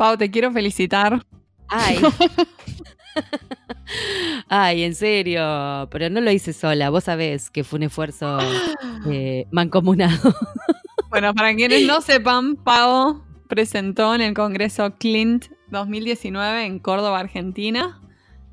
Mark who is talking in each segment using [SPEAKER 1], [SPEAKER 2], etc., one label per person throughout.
[SPEAKER 1] Pau, te quiero felicitar.
[SPEAKER 2] Ay. Ay, en serio, pero no lo hice sola. Vos sabés que fue un esfuerzo eh, mancomunado.
[SPEAKER 1] Bueno, para quienes no sepan, Pau presentó en el Congreso Clint 2019 en Córdoba, Argentina,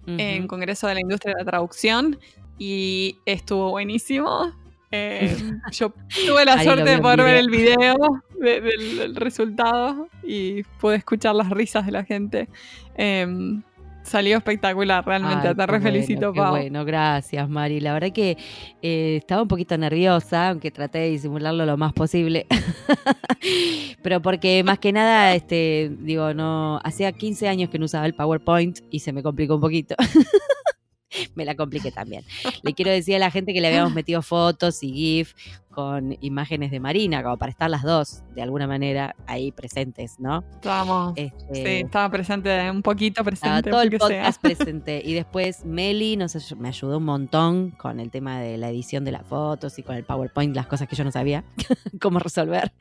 [SPEAKER 1] en Congreso de la Industria de la Traducción, y estuvo buenísimo. Eh, yo tuve la suerte de poder ver el video del, resultado y pude escuchar las risas de la gente. Em, salió espectacular, realmente. te re felicito,
[SPEAKER 2] Pau. Bueno, gracias, Mari. La verdad que eh, estaba un poquito nerviosa, aunque traté de disimularlo lo más posible. Pero porque más que nada, este, digo, no, hacía 15 años que no usaba el PowerPoint y se me complicó un poquito. me la compliqué también. Le quiero decir a la gente que le habíamos metido fotos y GIF con imágenes de Marina, como para estar las dos de alguna manera ahí presentes, ¿no?
[SPEAKER 1] Estábamos. Este, sí, estaba presente, un poquito presente.
[SPEAKER 2] Todo el podcast presente. Y después Meli nos, me ayudó un montón con el tema de la edición de las fotos y con el PowerPoint, las cosas que yo no sabía cómo resolver.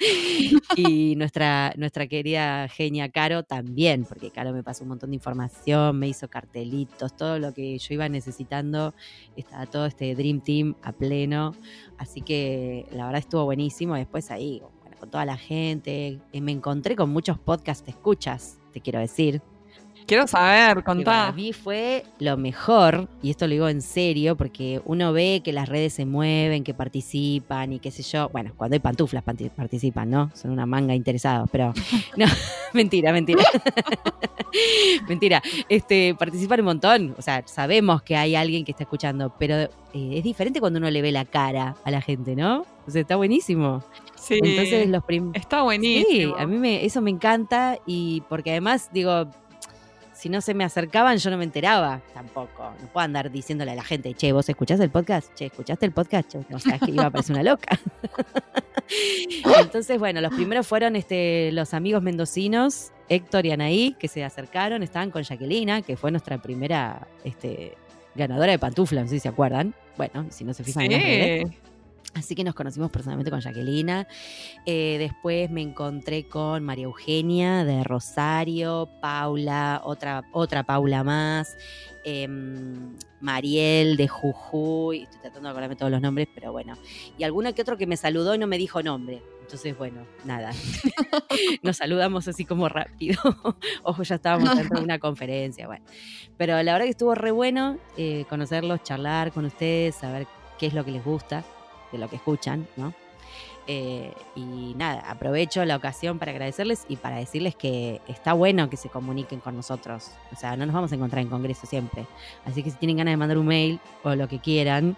[SPEAKER 2] y nuestra, nuestra querida genia Caro también, porque Caro me pasó un montón de información, me hizo cartelitos, todo lo que yo iba necesitando. Estaba todo este Dream Team a pleno. Así que la verdad estuvo buenísimo. Después ahí, con toda la gente, eh, me encontré con muchos podcasts escuchas, te quiero decir.
[SPEAKER 1] Quiero saber, contá.
[SPEAKER 2] Para mí fue lo mejor, y esto lo digo en serio, porque uno ve que las redes se mueven, que participan y qué sé yo. Bueno, cuando hay pantuflas participan, ¿no? Son una manga interesados, pero no, mentira, mentira. mentira. Este, participan un montón. O sea, sabemos que hay alguien que está escuchando, pero eh, es diferente cuando uno le ve la cara a la gente, ¿no? O sea, está buenísimo.
[SPEAKER 1] Sí. Entonces los Está buenísimo.
[SPEAKER 2] Sí, a mí me, eso me encanta y porque además, digo, si no se me acercaban, yo no me enteraba tampoco. No puedo andar diciéndole a la gente, che, ¿vos escuchaste el podcast? Che, ¿escuchaste el podcast? o sea, es que iba a parecer una loca. Entonces, bueno, los primeros fueron este, los amigos mendocinos, Héctor y Anaí, que se acercaron, estaban con Jacquelina, que fue nuestra primera este, ganadora de pantufla, no sé si se acuerdan. Bueno, si no se fijan en Así que nos conocimos personalmente con Jacquelina. Eh, después me encontré con María Eugenia de Rosario, Paula, otra, otra Paula más, em, Mariel de Jujuy. Estoy tratando de acordarme todos los nombres, pero bueno. Y alguno que otro que me saludó y no me dijo nombre. Entonces, bueno, nada. Nos saludamos así como rápido. Ojo, ya estábamos dentro de una conferencia. Bueno. Pero la verdad que estuvo re bueno eh, conocerlos, charlar con ustedes, saber qué es lo que les gusta de lo que escuchan, ¿no? Eh, y nada, aprovecho la ocasión para agradecerles y para decirles que está bueno que se comuniquen con nosotros. O sea, no nos vamos a encontrar en Congreso siempre. Así que si tienen ganas de mandar un mail o lo que quieran,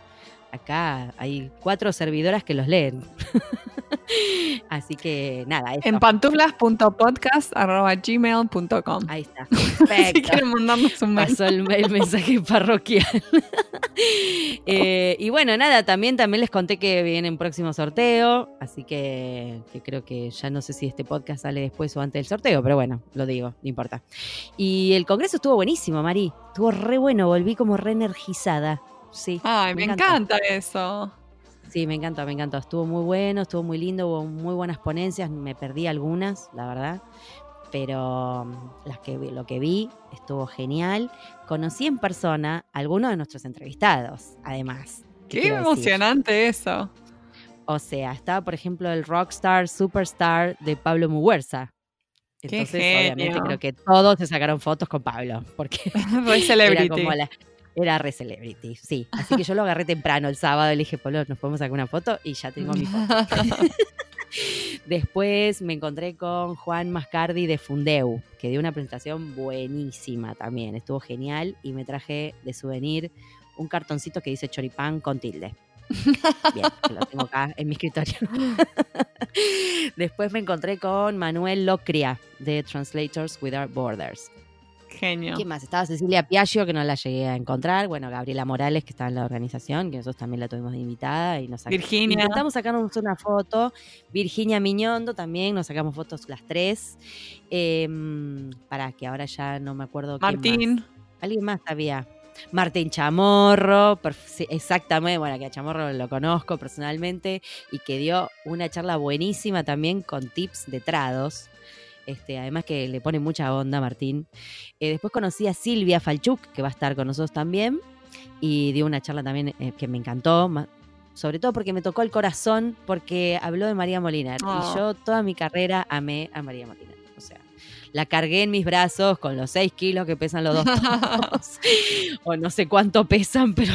[SPEAKER 2] acá hay cuatro servidoras que los leen. Así que nada.
[SPEAKER 1] En pantuflas.podcast.gmail.com.
[SPEAKER 2] Ahí está.
[SPEAKER 1] Perfecto. si quieren mandarnos un.
[SPEAKER 2] Pasó el, mensaje parroquial. Eh, y bueno, nada, también, también les conté que viene un próximo sorteo. Así que, que creo que ya no sé si este podcast sale después o antes del sorteo, pero bueno, lo digo, no importa. Y el congreso estuvo buenísimo, Mari. Estuvo re bueno, volví como re energizada. Sí.
[SPEAKER 1] Ay, me, encanta. eso.
[SPEAKER 2] Sí, me encanta, me encantó. Estuvo muy bueno, estuvo muy lindo, hubo muy buenas ponencias. Me perdí algunas, la verdad. Pero mm, las que, lo que vi estuvo genial. Conocí en persona a algunos de nuestros entrevistados, además.
[SPEAKER 1] Qué emocionante eso.
[SPEAKER 2] O sea, estaba, por ejemplo, el rockstar, superstar de Pablo Muguerza. Entonces, obviamente, creo que todos se sacaron fotos con Pablo. Porque
[SPEAKER 1] celebrity.
[SPEAKER 2] Era como la, era re celebrity, sí. Así que yo lo agarré temprano el sábado. Le dije, Polo, ¿nos podemos sacar una foto? Y ya tengo mi foto. Después me encontré con Juan Mascardi de Fundeu, que dio una presentación buenísima también. Estuvo genial y me traje de souvenir un cartoncito que dice choripán con tilde. Bien, que lo tengo acá en mi escritorio. Después me encontré con Manuel Locria de Translators Without Borders.
[SPEAKER 1] Genio.
[SPEAKER 2] ¿Quién más? Estaba Cecilia Piaggio, que no la llegué a encontrar. Bueno, Gabriela Morales, que estaba en la organización, que nosotros también la tuvimos de invitada. Y nos
[SPEAKER 1] Virginia.
[SPEAKER 2] Intentamos sacarnos una foto. Virginia Miñondo también, nos sacamos fotos las tres. Em, para que ahora ya no me acuerdo.
[SPEAKER 1] Martín.
[SPEAKER 2] Alguien más había. Martín Chamorro, exactamente, bueno, que a Chamorro lo conozco personalmente y que dio una charla buenísima también con tips de trados Este, además que le pone mucha onda Martín. Eh, después conocí a Silvia Falchuk, que va a estar con nosotros también, y dio una charla también eh, que me encantó, sobre todo porque me tocó el corazón, porque habló de María Molina. Y
[SPEAKER 1] Oh.
[SPEAKER 2] yo toda mi carrera amé a María Molina. O sea, la cargué en mis brazos con los 6 kilos que pesan los dos o no sé cuánto pesan, pero,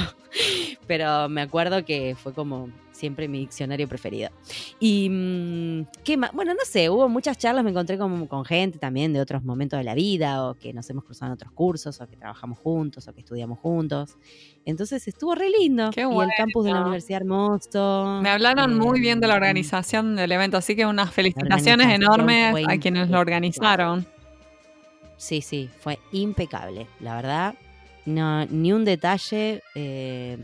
[SPEAKER 2] pero me acuerdo que fue como siempre mi diccionario preferido. Y mm, qué más, bueno, no sé, hubo muchas charlas, me encontré con, con gente también de otros momentos de la vida, o que nos hemos cruzado en otros cursos, o que trabajamos juntos, o que estudiamos juntos. Entonces estuvo re lindo.
[SPEAKER 1] Qué
[SPEAKER 2] y el campus de la
[SPEAKER 1] bueno.
[SPEAKER 2] Universidad Hermoso.
[SPEAKER 1] Me hablaron muy bien de la
[SPEAKER 2] eh,
[SPEAKER 1] organización del evento, así que unas felicitaciones enormes a quienes lo organizaron.
[SPEAKER 2] Sí, sí, fue impecable, la verdad. No, ni un detalle, eh,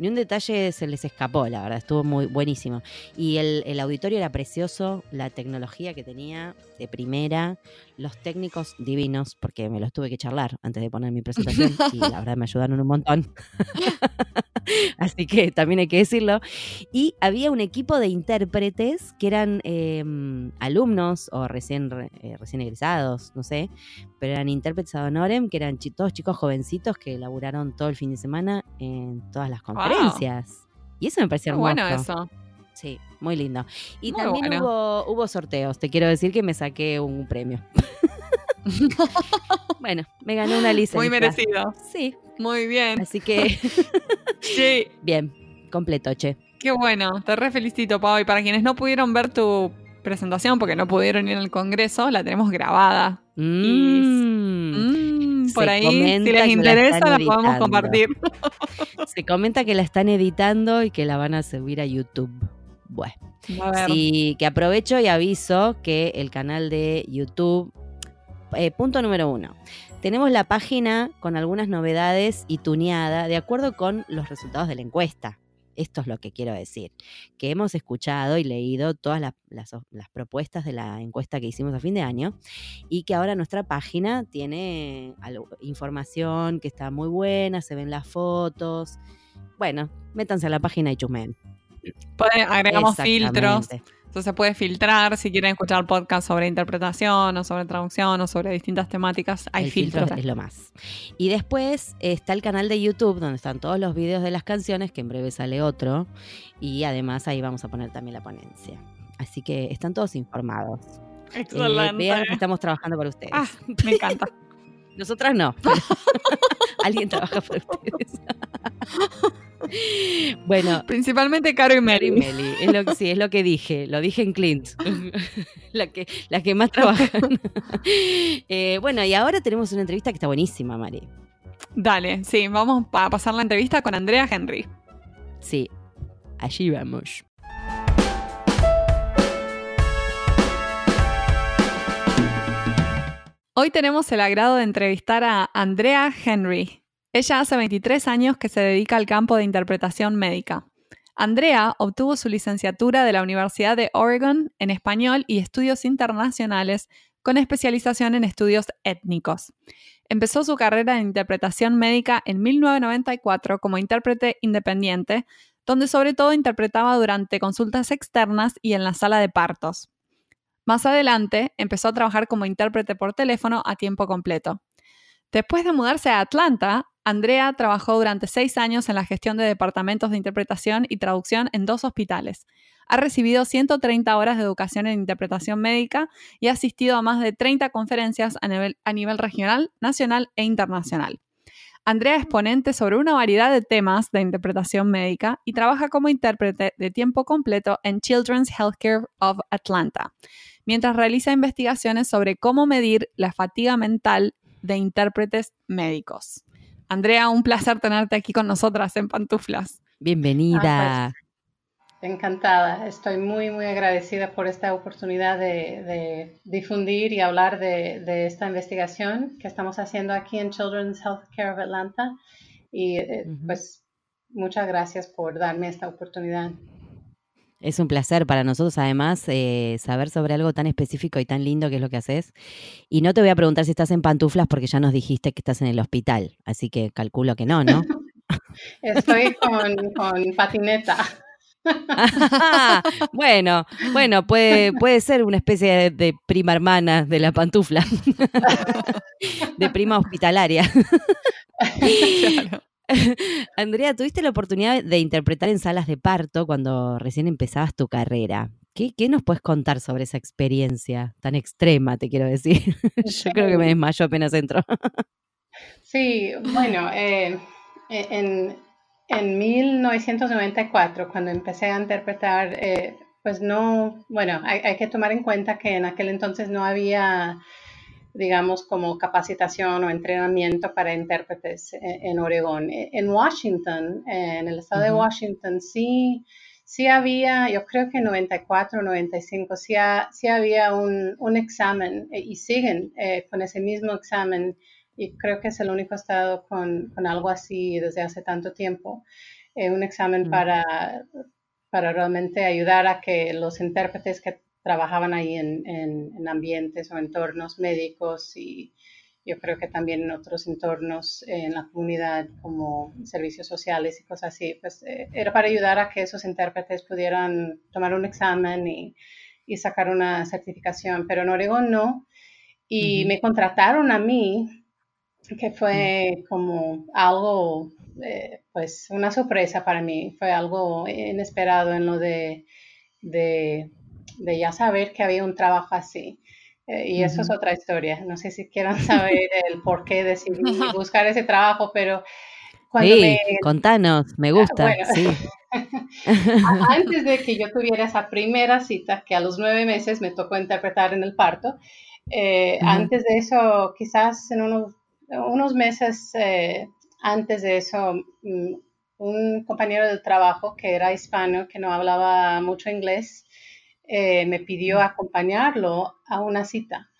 [SPEAKER 2] ni un detalle se les escapó, la verdad, estuvo muy buenísimo. Y el, el auditorio era precioso, la tecnología que tenía de primera, los técnicos divinos, porque me los tuve que charlar antes de poner mi presentación y la verdad me ayudaron un montón. Así que también hay que decirlo. Y había un equipo de intérpretes que eran eh, alumnos o recién, re- eh, recién egresados, no sé, pero eran intérpretes ad honorem, que eran todos chicos jovencitos que laburaron todo el fin de semana en todas las conferencias. Y eso me pareció
[SPEAKER 1] Muy bueno eso.
[SPEAKER 2] Sí, muy lindo. Y
[SPEAKER 1] Muy
[SPEAKER 2] también
[SPEAKER 1] bueno.
[SPEAKER 2] hubo, hubo sorteos. Te quiero decir que me saqué un premio. bueno, me gané una licencia.
[SPEAKER 1] Muy merecido.
[SPEAKER 2] Sí,
[SPEAKER 1] Muy bien.
[SPEAKER 2] así que
[SPEAKER 1] Sí,
[SPEAKER 2] bien, completo, che.
[SPEAKER 1] qué bueno. Te re felicito, Pau. Y para quienes no pudieron ver tu presentación porque no pudieron ir al congreso, la tenemos grabada.
[SPEAKER 2] Mm.
[SPEAKER 1] Mm, por
[SPEAKER 2] Se
[SPEAKER 1] ahí, si les
[SPEAKER 2] que la
[SPEAKER 1] interesa,
[SPEAKER 2] están
[SPEAKER 1] la podemos
[SPEAKER 2] editando.
[SPEAKER 1] compartir.
[SPEAKER 2] Se comenta que la están editando y que la van a subir a YouTube. Bueno, sí, que aprovecho y aviso que el canal de YouTube, eh, punto número uno, tenemos la página con algunas novedades y tuneada de acuerdo con los resultados de la encuesta. Esto es lo que quiero decir, que hemos escuchado y leído todas las, las- las propuestas de la encuesta que hicimos a fin de año y que ahora nuestra página tiene algo- información que está muy buena, se ven las fotos. Bueno, métanse a la página y chusmen.
[SPEAKER 1] Pueden- agregamos filtros. Entonces se puede filtrar si quieren escuchar podcast sobre interpretación o sobre traducción o sobre distintas temáticas. Hay
[SPEAKER 2] el filtro
[SPEAKER 1] filtros.
[SPEAKER 2] es lo más. Y después está el canal de YouTube donde están todos los videos de las canciones, que en breve sale otro. Y además ahí vamos a poner también la ponencia. Así que están todos informados. Eh,
[SPEAKER 1] Excelente.
[SPEAKER 2] vean que estamos trabajando para ustedes.
[SPEAKER 1] Ah, me encanta.
[SPEAKER 2] Nosotras no. Alguien trabaja para ustedes. bueno,
[SPEAKER 1] Principalmente Caro y
[SPEAKER 2] Mary. Meli, es lo que, sí, es lo que dije, lo dije en Clint, la que, la que más trabajan. Eh, bueno, y ahora tenemos una entrevista que está buenísima, Mari.
[SPEAKER 1] Dale, sí, vamos a pasar la entrevista con Andrea Henry.
[SPEAKER 2] Sí, allí vamos.
[SPEAKER 1] Hoy tenemos el agrado de entrevistar a Andrea Henry. Ella hace 23 años que se dedica al campo de interpretación médica. Andrea obtuvo su licenciatura de la Universidad de Oregon en español y estudios internacionales con especialización en estudios étnicos. Empezó su carrera en interpretación médica en 1994 como intérprete independiente, donde sobre todo interpretaba durante consultas externas y en la sala de partos. Más adelante empezó a trabajar como intérprete por teléfono a tiempo completo. Después de mudarse a Atlanta, Andrea trabajó durante seis años en la gestión de departamentos de interpretación y traducción en dos hospitales. Ha recibido 130 horas de educación en interpretación médica y ha asistido a más de 30 conferencias a nivel, a nivel regional, nacional e internacional. Andrea es ponente sobre una variedad de temas de interpretación médica y trabaja como intérprete de tiempo completo en Children's Healthcare of Atlanta, mientras realiza investigaciones sobre cómo medir la fatiga mental de intérpretes médicos. Andrea, un placer tenerte aquí con nosotras en Pantuflas.
[SPEAKER 2] Bienvenida.
[SPEAKER 3] Ah, Encantada, estoy muy, muy agradecida por esta oportunidad de, de difundir y hablar de, de, esta investigación que estamos haciendo aquí en Children's Healthcare of Atlanta. Y eh, uh -huh. pues muchas gracias por darme esta oportunidad.
[SPEAKER 2] Es un placer para nosotros, además, eh, saber sobre algo tan específico y tan lindo que es lo que haces. Y no te voy a preguntar si estás en pantuflas porque ya nos dijiste que estás en el hospital, así que calculo que no, ¿no?
[SPEAKER 3] Estoy con, con patineta.
[SPEAKER 2] bueno, bueno, puede, puede ser una especie de, prima hermana de la pantufla, de prima hospitalaria. Andrea, tuviste la oportunidad de interpretar en salas de parto cuando recién empezabas tu carrera. ¿Qué, nos puedes contar sobre esa experiencia tan extrema, te quiero decir? Yo creo que me desmayo apenas entro.
[SPEAKER 3] sí, bueno, eh, en, en 1994, cuando empecé a interpretar, eh, pues no, bueno, hay, que tomar en cuenta que en aquel entonces no había, digamos, como capacitación o entrenamiento para intérpretes en, Oregón. En Washington, en el estado de Washington, sí, sí había, yo creo que en 94, 95, sí, sí había un, un examen eh, y siguen eh, con ese mismo examen y creo que es el único estado con, con algo así desde hace tanto tiempo, eh, un examen mm. para, para realmente ayudar a que los intérpretes que trabajaban ahí en, en, ambientes o entornos médicos y yo creo que también en otros entornos en la comunidad como servicios sociales y cosas así, pues eh, era para ayudar a que esos intérpretes pudieran tomar un examen y, y sacar una certificación, pero en Oregón no. Y me contrataron a mí que fue como algo, eh, pues una sorpresa para mí, fue algo inesperado en lo de, de, ya saber que había un trabajo así. Eh, y eso es otra historia. No sé si quieran saber el por qué decidí buscar ese trabajo, pero
[SPEAKER 2] cuando sí, contanos, me ah, gusta. sí.
[SPEAKER 3] Antes de que yo tuviera esa primera cita, que a los nueve meses me tocó interpretar en el parto, eh, antes de eso, quizás en unos unos meses eh, antes de eso, mm, un compañero de trabajo que era hispano, que no hablaba mucho inglés, eh, me pidió acompañarlo a una cita.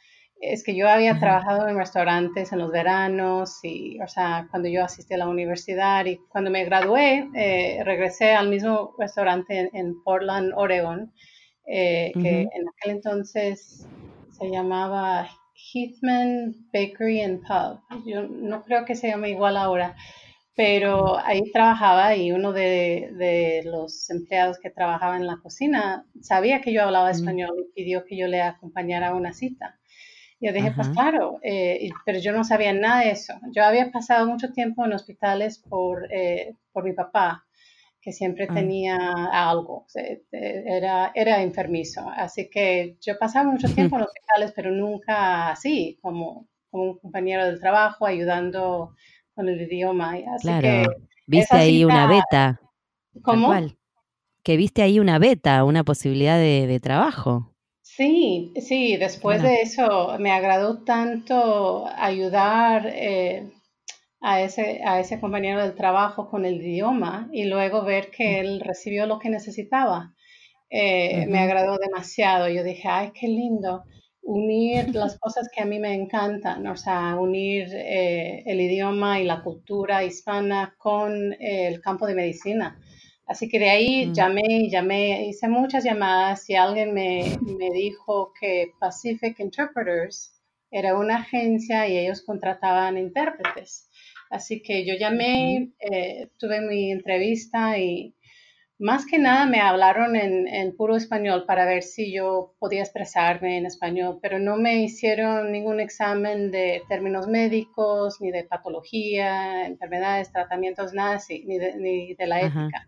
[SPEAKER 3] Es que yo había trabajado en restaurantes en los veranos y, o sea, cuando yo asistí a la universidad y cuando me gradué, eh, regresé al mismo restaurante en, Portland, Oregon, que en aquel entonces se llamaba Heathman Bakery and Pub. Yo no creo que se llame igual ahora, pero ahí trabajaba y uno de, los empleados que trabajaba en la cocina sabía que yo hablaba español y pidió que yo le acompañara a una cita. Yo dije, pues claro, eh, pero yo no sabía nada de eso. Yo había pasado mucho tiempo en hospitales por, eh, por mi papá que siempre ah. tenía algo, era, era enfermizo. Así que yo pasaba mucho tiempo en hospitales, pero nunca así, como, como un compañero del trabajo, ayudando con el idioma. Así
[SPEAKER 2] claro, viste ahí una beta.
[SPEAKER 3] ¿Cómo?
[SPEAKER 2] Que viste ahí una beta, una posibilidad de, trabajo.
[SPEAKER 3] Sí, sí, después de eso me agradó tanto ayudar. Eh, a ese, a ese compañero del trabajo con el idioma y luego ver que él recibió lo que necesitaba. Eh, me agradó demasiado. Yo dije, ay, qué lindo unir las cosas que a mí me encantan, o sea, unir eh, el idioma y la cultura hispana con el campo de medicina. Así que de ahí mm. llamé, llamé, hice muchas llamadas y alguien me, me dijo que Pacific Interpreters era una agencia y ellos contrataban intérpretes. Así que yo llamé, eh, tuve mi entrevista y más que nada me hablaron en, puro español para ver si yo podía expresarme en español, pero no me hicieron ningún examen de términos médicos, ni de patología, enfermedades, tratamientos, nada así, ni de, la ética.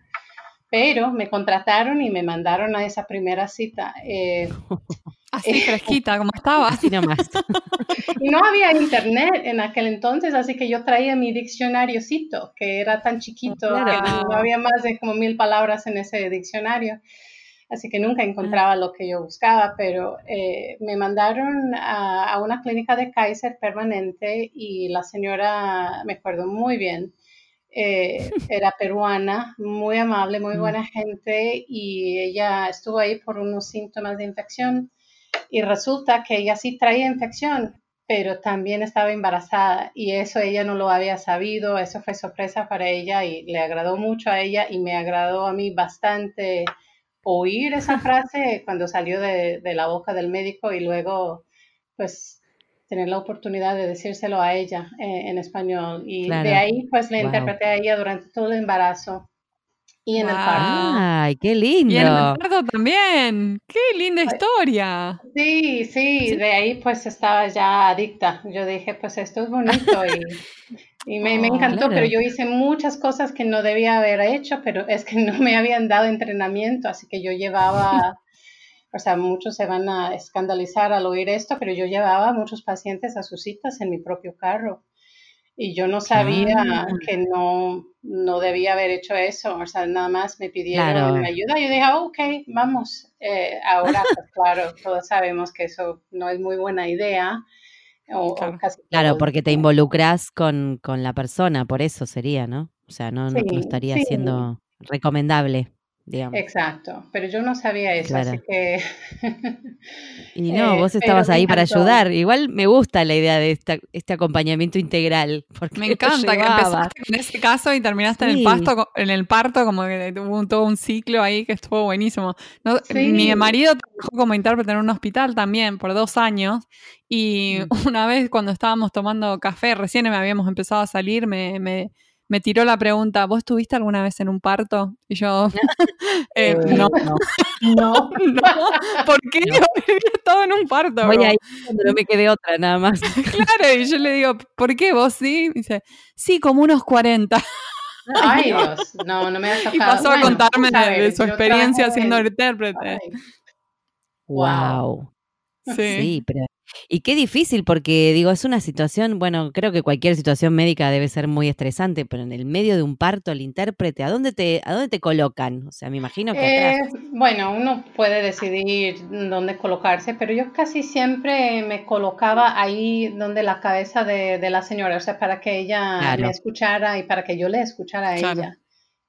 [SPEAKER 3] Pero me contrataron y me mandaron a esa primera cita. Eh,
[SPEAKER 1] Así fresquita como estaba. Así
[SPEAKER 2] nomás.
[SPEAKER 3] y no había internet en aquel entonces, así que yo traía mi diccionariocito, que era tan chiquito, que no había más de como mil palabras en ese diccionario. Así que nunca encontraba lo que yo buscaba, pero eh, me mandaron a, una clínica de Kaiser permanente y la señora, me acuerdo muy bien, eh, era peruana, muy amable, muy mm. buena gente y ella estuvo ahí por unos síntomas de infección y resulta que ella sí traía infección, pero también estaba embarazada y eso ella no lo había sabido, eso fue sorpresa para ella y le agradó mucho a ella y me agradó a mí bastante oír esa frase cuando salió de, la boca del médico y luego pues tener la oportunidad de decírselo a ella eh, en español. Y de ahí pues le interpreté a ella durante todo el embarazo y en el parto.
[SPEAKER 2] Ay, qué lindo.
[SPEAKER 1] Y en el parto también. Qué linda historia.
[SPEAKER 3] Sí, sí, de ahí pues estaba ya adicta. Yo dije, pues esto es bonito y, y me, me
[SPEAKER 1] Oh,
[SPEAKER 3] encantó,
[SPEAKER 2] claro.
[SPEAKER 3] pero yo hice muchas cosas que no debía haber hecho, pero es que no me habían dado entrenamiento, así que yo llevaba, o sea, muchos se van a escandalizar al oír esto, pero yo llevaba a muchos pacientes a sus citas en mi propio carro. Y yo no sabía
[SPEAKER 2] Ah.
[SPEAKER 3] que no, no debía haber hecho eso. O sea, nada más me pidieron
[SPEAKER 2] Claro.
[SPEAKER 3] ayuda. Yo dije, "Ah, ok, vamos. Eh, ahora, pues claro, todos sabemos que eso no es muy buena idea. O, o
[SPEAKER 1] Claro.
[SPEAKER 3] casi
[SPEAKER 2] Claro, porque te involucras con, con la persona, por eso sería, ¿no? O sea, no, no, estaría
[SPEAKER 3] sí.
[SPEAKER 2] siendo recomendable, digamos.
[SPEAKER 3] Exacto, pero yo no sabía eso, así que...
[SPEAKER 2] Y no,
[SPEAKER 3] eh,
[SPEAKER 2] vos estabas ahí para ayudar. Igual me gusta la idea de esta, este acompañamiento integral. Porque
[SPEAKER 1] Me encanta que empezaste con ese caso y terminaste en el pasto, en el parto, como que un- todo un ciclo ahí que estuvo buenísimo. No,
[SPEAKER 3] Sí.
[SPEAKER 1] Mi marido trabajó como intérprete en un hospital también por dos años y
[SPEAKER 2] Mm.
[SPEAKER 1] una vez cuando estábamos tomando café, recién me habíamos empezado a salir, me, me, me tiró la pregunta, ¿vos estuviste alguna vez en un parto? Y yo, "Eh, no,
[SPEAKER 3] no. No.
[SPEAKER 1] no, ¿por qué yo había estado en un parto?
[SPEAKER 2] Voy
[SPEAKER 1] bro?".
[SPEAKER 2] a ir cuando no me quede otra, nada más.
[SPEAKER 1] Claro, y yo le digo, ¿por qué vos sí? Y dice, sí, como unos 40.
[SPEAKER 3] Ay, Dios, no, no me ha tocado.
[SPEAKER 1] Y pasó a
[SPEAKER 3] Bueno,
[SPEAKER 1] contarme
[SPEAKER 3] a
[SPEAKER 1] de,
[SPEAKER 3] ver,
[SPEAKER 1] de su experiencia siendo
[SPEAKER 3] en-
[SPEAKER 1] intérprete.
[SPEAKER 3] Ay,
[SPEAKER 2] Wow.
[SPEAKER 1] Sí.
[SPEAKER 2] Sí, pero. Y qué difícil, porque digo, es una situación, bueno, creo que cualquier situación médica debe ser muy estresante, pero en el medio de un parto, el intérprete, ¿a dónde te, a dónde te colocan? O sea, me imagino que
[SPEAKER 3] Eh,
[SPEAKER 2] atrás.
[SPEAKER 3] bueno, uno puede decidir dónde colocarse, pero yo casi siempre me colocaba ahí donde la cabeza de, de la señora, o sea, para que ella
[SPEAKER 2] Claro.
[SPEAKER 3] me escuchara y para que yo le escuchara a
[SPEAKER 1] Claro.
[SPEAKER 3] ella.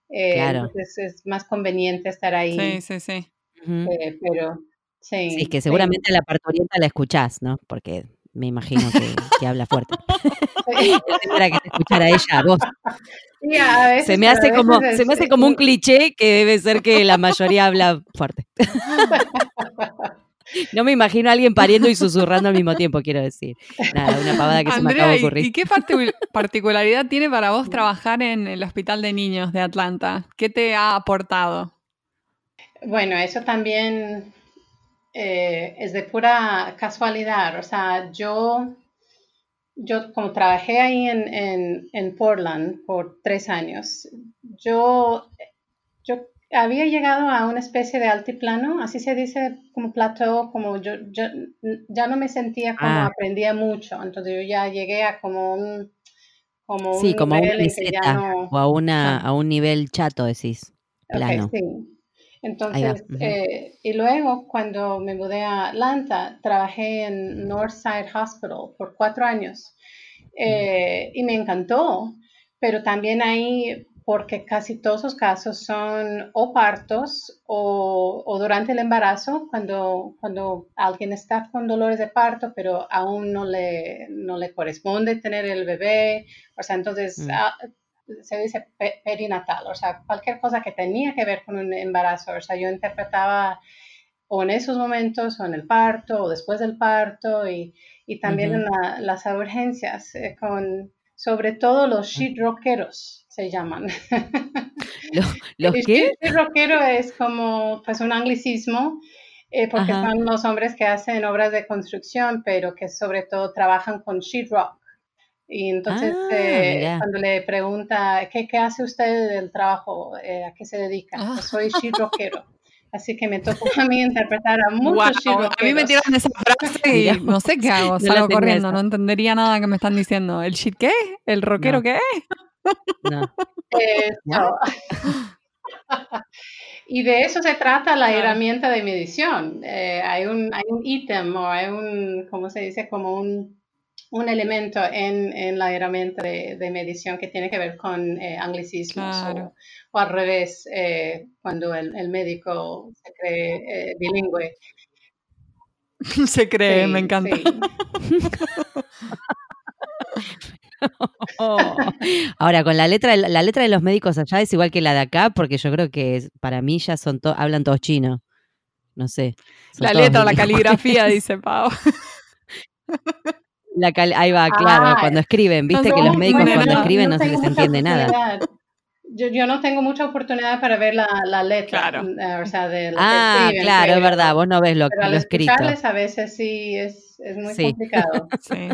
[SPEAKER 3] Eh,
[SPEAKER 2] Claro.
[SPEAKER 3] Entonces es más conveniente estar ahí,
[SPEAKER 1] Sí, sí, sí.
[SPEAKER 3] Eh, pero sí.
[SPEAKER 2] Sí, es que
[SPEAKER 3] sí.
[SPEAKER 2] seguramente a la parturienta la escuchás, ¿no? Porque me imagino que, que habla fuerte.
[SPEAKER 3] Sí,
[SPEAKER 2] Para que te escuchara ella, a vos.
[SPEAKER 3] sí, a veces,
[SPEAKER 2] Se me hace como, se me hace como un cliché que debe ser que la mayoría habla fuerte. No me imagino a alguien pariendo y susurrando al mismo tiempo, quiero decir. Nada, una pavada que se me acaba de
[SPEAKER 1] ¿y- ¿y
[SPEAKER 2] ocurrir.
[SPEAKER 1] qué partic- particularidad tiene para vos trabajar en el Hospital de Niños de Atlanta? ¿Qué te ha aportado?
[SPEAKER 3] Bueno, eso también eh, es de pura casualidad. O sea, yo, yo como trabajé ahí en, en, en Portland por tres años, yo, yo había llegado a una especie de altiplano, así se dice como plateau, como yo, yo ya no me sentía como
[SPEAKER 2] Ah.
[SPEAKER 3] aprendía mucho, entonces yo ya llegué a como un como
[SPEAKER 2] Sí,
[SPEAKER 3] un
[SPEAKER 2] como a una meseta
[SPEAKER 3] no-
[SPEAKER 2] o a, una, a un nivel chato, decís. Plano.
[SPEAKER 3] sí. Entonces, eh, y luego cuando me mudé a Atlanta, trabajé en Northside Hospital por cuatro años eh, y me encantó, pero también ahí, porque casi todos los casos son o partos o, o durante el embarazo, cuando, cuando alguien está con dolores de parto, pero aún no le, no le corresponde tener el bebé, o sea, entonces
[SPEAKER 2] Mm.
[SPEAKER 3] ah, se dice pe- perinatal, o sea, cualquier cosa que tenía que ver con un embarazo, o sea, yo interpretaba o en esos momentos, o en el parto, o después del parto, y, y también en la- las urgencias, eh, con sobre todo los sheet rockeros, se llaman.
[SPEAKER 2] ¿Los, los
[SPEAKER 3] El
[SPEAKER 2] qué?
[SPEAKER 3] sheet rockero es como pues un anglicismo, eh, porque
[SPEAKER 2] Ajá.
[SPEAKER 3] son los hombres que hacen obras de construcción, pero que sobre todo trabajan con sheet rock. Y entonces,
[SPEAKER 2] Ah,
[SPEAKER 3] eh, cuando le pregunta, ¿qué, qué hace usted del trabajo? Eh, ¿A qué se dedica?
[SPEAKER 1] Ah.
[SPEAKER 3] Pues soy sheet rockero. Así que me tocó a mí interpretar a muchos sheet
[SPEAKER 1] a mí me tiran esa frase y no sé qué hago,
[SPEAKER 2] No
[SPEAKER 1] salgo corriendo, no entendería nada que me están diciendo. ¿El shit qué? ¿El rockero
[SPEAKER 2] No.
[SPEAKER 1] qué?
[SPEAKER 2] No.
[SPEAKER 3] Eso. Y de eso se trata la herramienta de medición. Eh, hay, un, hay un ítem o hay un, ¿cómo se dice? Como un, un elemento en, en la herramienta de, de medición que tiene que ver con eh, anglicismos
[SPEAKER 1] Claro.
[SPEAKER 3] o, o al revés, eh, cuando el, el médico se cree eh, bilingüe.
[SPEAKER 1] Se cree,
[SPEAKER 3] Sí,
[SPEAKER 1] me encanta.
[SPEAKER 3] sí.
[SPEAKER 2] Oh. Ahora, con la letra, la letra de los médicos allá es igual que la de acá, porque yo creo que para mí ya son to- hablan todos chino. No sé.
[SPEAKER 1] La letra, la caligrafía, dice Pau.
[SPEAKER 2] La cal- ahí va, claro,
[SPEAKER 3] Ah,
[SPEAKER 2] cuando escriben, viste que los médicos
[SPEAKER 1] bueno,
[SPEAKER 2] cuando
[SPEAKER 1] no,
[SPEAKER 2] escriben no, se les entiende nada.
[SPEAKER 3] yo, yo, no tengo mucha oportunidad para ver la, la letra, claro. Eh, o sea, de
[SPEAKER 2] Ah, claro, es verdad, vos no ves lo, pero lo escrito.
[SPEAKER 3] a veces sí es, es muy complicado.
[SPEAKER 2] sí.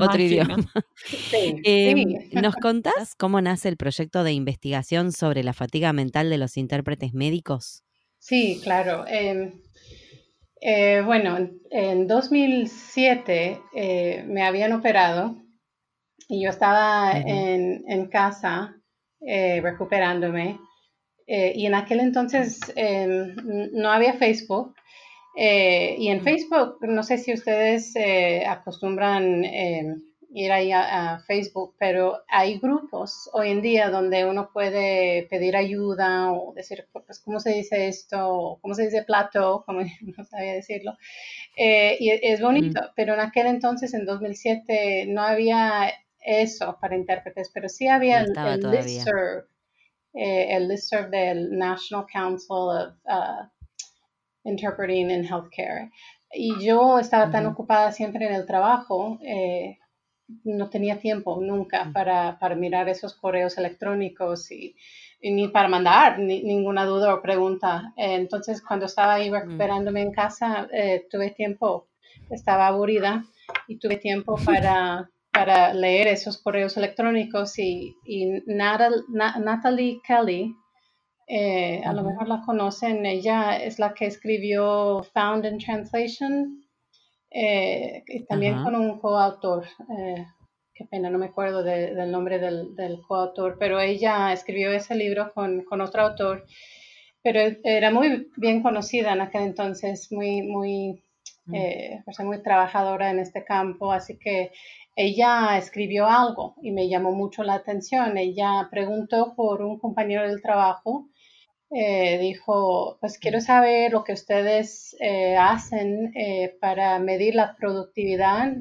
[SPEAKER 2] Otro idioma. Sí, em, ¿Nos contás cómo nace el proyecto de investigación sobre la fatiga mental de los intérpretes médicos?
[SPEAKER 3] Sí, claro. Em, eh, bueno, en 2007 eh, me habían operado y yo estaba en, en, casa eh, recuperándome. y en aquel entonces em, no había Facebook. y en Facebook, no sé si ustedes acostumbran em, ir ahí a, Facebook, pero hay grupos hoy en día donde uno puede pedir ayuda o decir, pues, ¿cómo se dice esto? ¿Cómo se dice plato? Como no sabía decirlo. Eh, y es bonito, pero en aquel entonces, en 2007, no había eso para intérpretes, pero sí había el, listserv, eh, el listserv del National Council of uh, Interpreting in Healthcare. Y yo estaba tan ocupada siempre en el trabajo eh, no tenía tiempo nunca mm. para, para mirar esos correos electrónicos y, ni para mandar ninguna duda o pregunta. entonces, cuando estaba ahí mm. recuperándome en casa, eh, tuve tiempo, estaba aburrida y tuve tiempo para, para leer esos correos electrónicos y, y Natalie Kelly, eh, a lo mejor la conocen, ella es la que escribió Found in Translation eh, también con un coautor, eh, qué pena, no me acuerdo del nombre del, del, coautor, pero ella escribió ese libro con, con, otro autor, pero era muy bien conocida en aquel entonces, muy, muy, mm. eh, muy trabajadora en este campo, así que ella escribió algo y me llamó mucho la atención. Ella preguntó por un compañero del trabajo eh, dijo, pues quiero saber lo que ustedes eh, hacen eh, para medir la productividad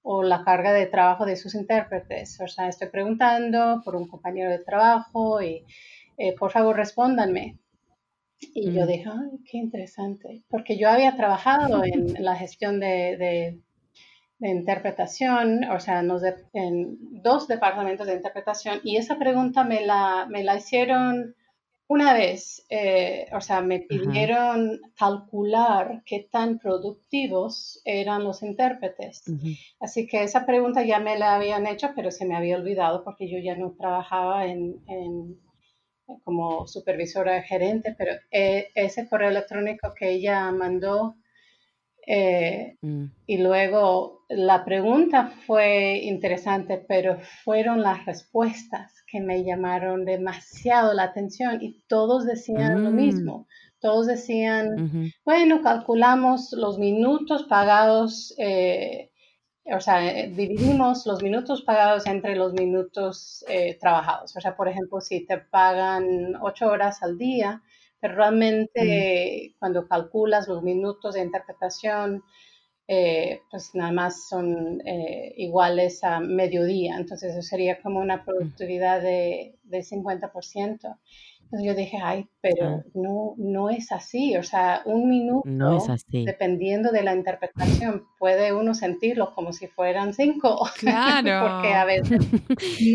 [SPEAKER 3] o la carga de trabajo de sus intérpretes. O sea, estoy preguntando por un compañero de trabajo y por favor respóndanme. Y yo dije, Ay, qué interesante, porque yo había trabajado en, la gestión de, de, interpretación, o sea, en dos departamentos de interpretación, y esa pregunta me la, me la hicieron una vez, eh, o sea, me pidieron calcular qué tan productivos eran los intérpretes. Así que esa pregunta ya me la habían hecho, pero se me había olvidado porque yo ya no trabajaba en, como supervisora gerente, pero eh, ese correo electrónico que ella mandó eh, mm. y luego la pregunta fue interesante, pero fueron las respuestas que me llamaron demasiado la atención y todos decían lo mm. mismo. Todos decían, bueno, calculamos los minutos pagados, eh, o sea, eh, dividimos los minutos pagados entre los minutos eh, trabajados. O sea, por ejemplo, si te pagan ocho horas al día, pero realmente mm. cuando calculas los minutos de interpretación, eh, pues nada más son eh, iguales a mediodía, entonces eso sería como una mm. productividad de, de 50%. Entonces yo dije, ay, pero no, no es así, o sea, un minuto, dependiendo de la interpretación, puede uno sentirlo como si fueran cinco, claro. porque a veces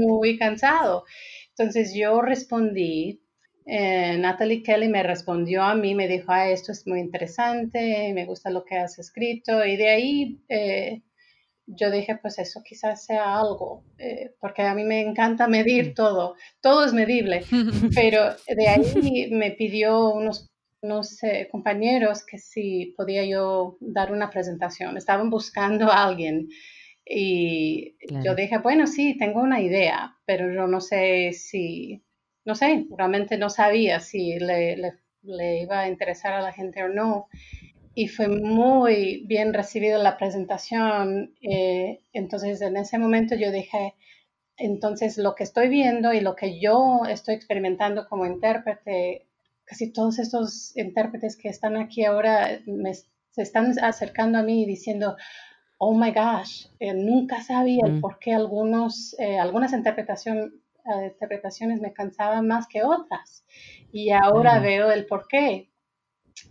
[SPEAKER 3] muy cansado. Entonces yo respondí eh, Natalie Kelly me respondió a mí, me dijo, ah, esto es muy interesante, me gusta lo que has escrito, y de ahí eh, yo dije, pues eso quizás sea algo, eh, porque a mí me encanta medir todo, todo es medible, pero de ahí me pidió unos, unos compañeros que si podía yo dar una presentación, estaban buscando a alguien. Y yo dije, bueno, sí, tengo una idea, pero yo no sé si no sé, realmente no sabía si le, iba a interesar a la gente o no. Y fue muy bien recibida la presentación. Eh, entonces, en ese momento yo dije, entonces lo que estoy viendo y lo que yo estoy experimentando como intérprete, casi todos estos intérpretes que están aquí ahora me, se están acercando a mí diciendo, oh my gosh, eh, nunca sabía mm. por qué algunos, eh, algunas interpretaciones interpretaciones me cansaban más que otras y ahora veo el por qué.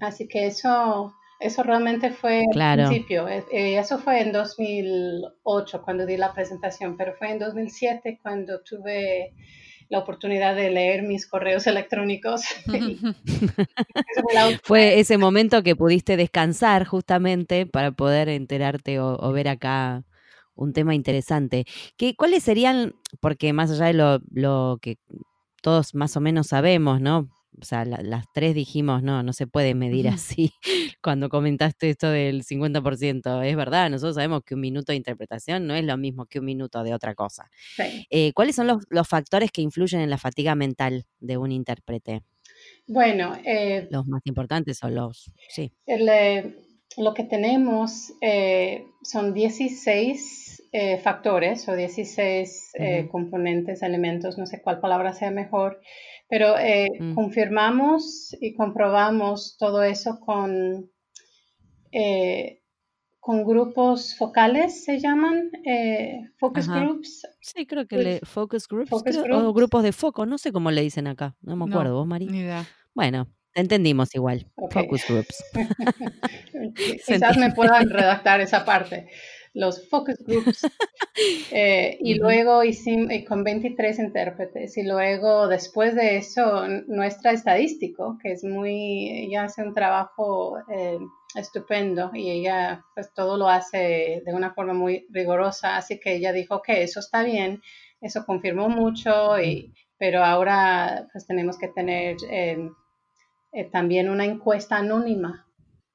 [SPEAKER 3] Así que eso, eso realmente fue al principio. Eh, eh, eso fue en 2008 cuando di la presentación, pero fue en 2007 cuando tuve la oportunidad de leer mis correos electrónicos.
[SPEAKER 2] Fue ese momento que pudiste descansar justamente para poder enterarte o, ver acá un tema interesante. ¿Qué, ¿Cuáles serían, porque más allá de lo, lo que todos más o menos sabemos, ¿no? o sea, las tres dijimos, no, no se puede medir así. Cuando comentaste esto del 50%, es verdad, nosotros sabemos que un minuto de interpretación no es lo mismo que un minuto de otra cosa. Eh, ¿Cuáles son los, factores que influyen en la fatiga mental de un intérprete?
[SPEAKER 3] Bueno, eh,
[SPEAKER 2] los más importantes son los, sí.
[SPEAKER 3] Eh, lo que tenemos son 16 factores o 16 componentes, elementos, no sé cuál palabra sea mejor, pero eh, mm. confirmamos y comprobamos todo eso con, eh, con grupos focales, se llaman, eh, focus groups.
[SPEAKER 2] Sí, creo que le, focus groups, o grupos de foco, no sé cómo le dicen acá, no me acuerdo, vos, María. Bueno, entendimos igual, focus groups.
[SPEAKER 3] Quizás me puedan redactar esa parte los focus groups. Eh, y luego hicimos con 23 intérpretes. Y luego, después de eso, nuestra estadístico, que es muy, ella hace un trabajo eh, estupendo y ella pues todo lo hace de una forma muy rigurosa. Así que ella dijo que eso está bien, eso confirmó mucho, y, pero ahora pues tenemos que tener eh, también una encuesta anónima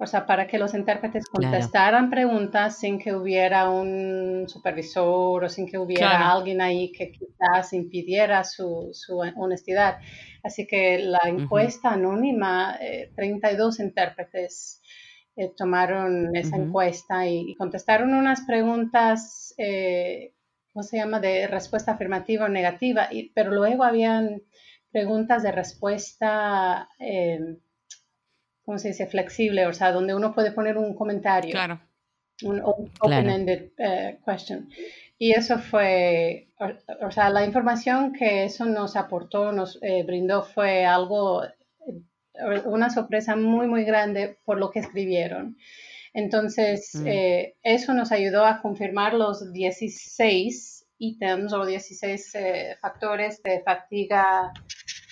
[SPEAKER 3] o sea, para que los intérpretes contestaran preguntas sin que hubiera un supervisor o sin que hubiera alguien ahí que quizás impidiera su, honestidad. Así que la encuesta anónima, 32 eh, intérpretes eh, tomaron esa encuesta y, contestaron unas preguntas, eh, ¿cómo se llama?, de respuesta afirmativa o negativa, pero luego habían preguntas de respuesta ¿cómo se dice? Flexible, o sea, donde uno puede poner un comentario.
[SPEAKER 1] Claro.
[SPEAKER 3] Un open-ended eh, question. Y eso fue, o, sea, la información que eso nos aportó, nos eh, brindó fue algo, eh, una sorpresa muy, muy grande por lo que escribieron. Entonces, mm. eso nos ayudó a confirmar los 16 ítems o 16 factores de fatiga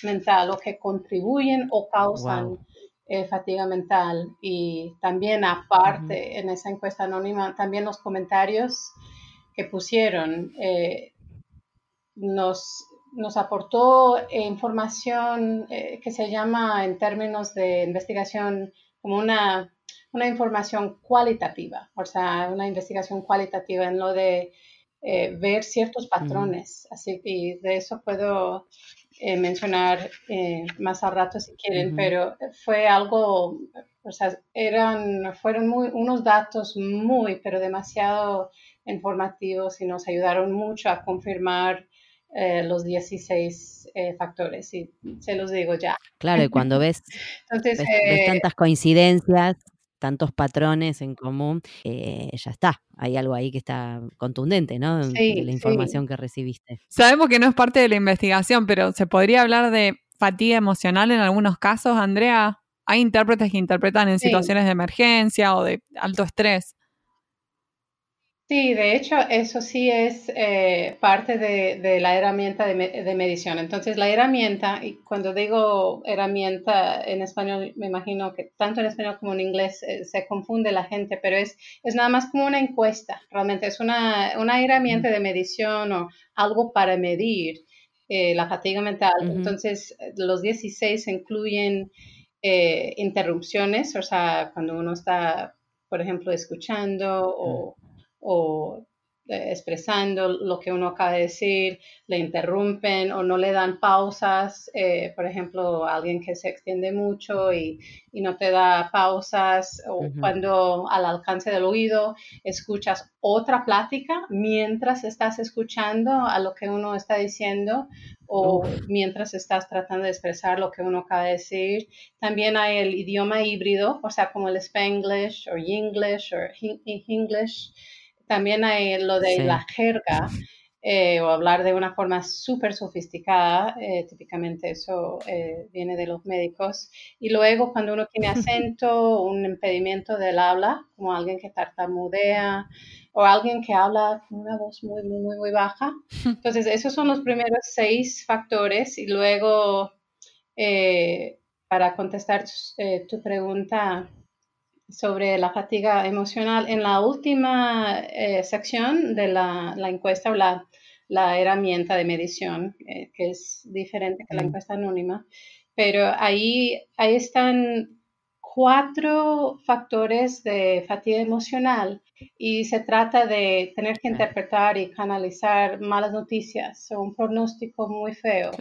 [SPEAKER 3] mental o que contribuyen o causan eh, fatiga mental y también aparte en esa encuesta anónima, también los comentarios que pusieron eh, nos, nos aportó información eh, que se llama en términos de investigación como una, una información cualitativa, o sea, una investigación cualitativa en lo de ver ciertos patrones. Así que de eso puedo eh, mencionar eh, más al rato si quieren, pero fue algo, o sea, eran, fueron muy, unos datos muy, pero demasiado informativos y nos ayudaron mucho a confirmar eh, los 16 factores y se los digo ya.
[SPEAKER 2] Claro, y cuando ves, Entonces, ves tantas coincidencias, tantos patrones en común, eh, ya está. Hay algo ahí que está contundente, ¿no? de la información que recibiste.
[SPEAKER 1] Sabemos que no es parte de la investigación, pero ¿se podría hablar de fatiga emocional en algunos casos, Andrea? Hay intérpretes que interpretan en situaciones de emergencia o de alto estrés.
[SPEAKER 3] Sí, de hecho, eso sí es eh, parte de, la herramienta de, medición. Entonces, la herramienta, y cuando digo herramienta en español, me imagino que tanto en español como en inglés eh, se confunde la gente, pero es, es nada más como una encuesta, realmente es una, herramienta de medición o algo para medir eh, la fatiga mental. Entonces, los 16 incluyen interrupciones, o sea, cuando uno está, por ejemplo, escuchando o o eh, expresando lo que uno acaba de decir, le interrumpen o no le dan pausas, eh, por ejemplo, alguien que se extiende mucho y, no te da pausas, o cuando al alcance del oído escuchas otra plática mientras estás escuchando a lo que uno está diciendo o mientras estás tratando de expresar lo que uno acaba de decir. También hay el idioma híbrido, o sea, como el Spanglish o English o English también hay lo de la jerga, eh, o hablar de una forma súper sofisticada, eh, típicamente eso eh, viene de los médicos. Y luego cuando uno tiene acento, un impedimento del habla, como alguien que tartamudea o alguien que habla con una voz muy, muy, muy, muy baja. Entonces, esos son los primeros seis factores y luego, para contestar tu pregunta, sobre la fatiga emocional. En la última eh, sección de la, encuesta o la, herramienta de medición, eh, que es diferente que la mm. encuesta anónima, pero ahí, ahí están cuatro factores de fatiga emocional y se trata de tener que interpretar y canalizar malas noticias o un pronóstico muy feo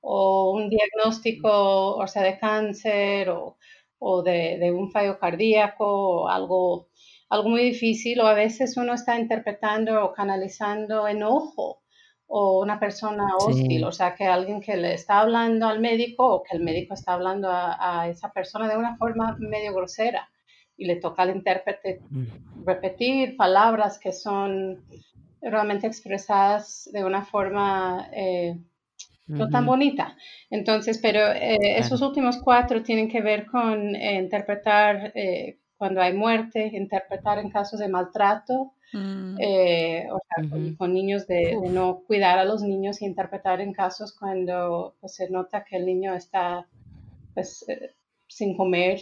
[SPEAKER 3] o un diagnóstico, o sea, de cáncer o o de, un fallo cardíaco o algo, algo muy difícil, o a veces uno está interpretando o canalizando enojo o una persona hostil, o sea, que alguien que le está hablando al médico o que el médico está hablando a, esa persona de una forma medio grosera y le toca al intérprete mm. repetir palabras que son realmente expresadas de una forma eh, no tan bonita. Entonces, pero eh, esos últimos cuatro tienen que ver con eh, interpretar eh, cuando hay muerte, interpretar en casos de maltrato, mm. o sea, con, niños de, no cuidar a los niños y interpretar en casos cuando pues, se nota que el niño está pues, sin comer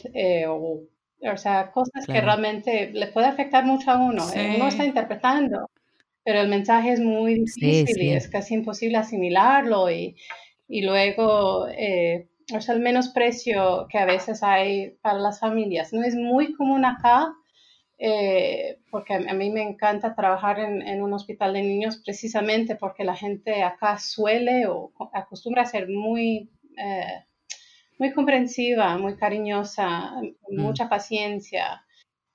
[SPEAKER 3] o, o sea, cosas que realmente le puede afectar mucho a uno. Uno está interpretando pero el mensaje es muy difícil y es casi imposible asimilarlo y, y luego eh, es el menosprecio que a veces hay para las familias. No es muy común acá, eh, porque a mí me encanta trabajar en, en, un hospital de niños precisamente porque la gente acá suele o acostumbra a ser muy, eh, muy comprensiva, muy cariñosa, mm. mucha paciencia.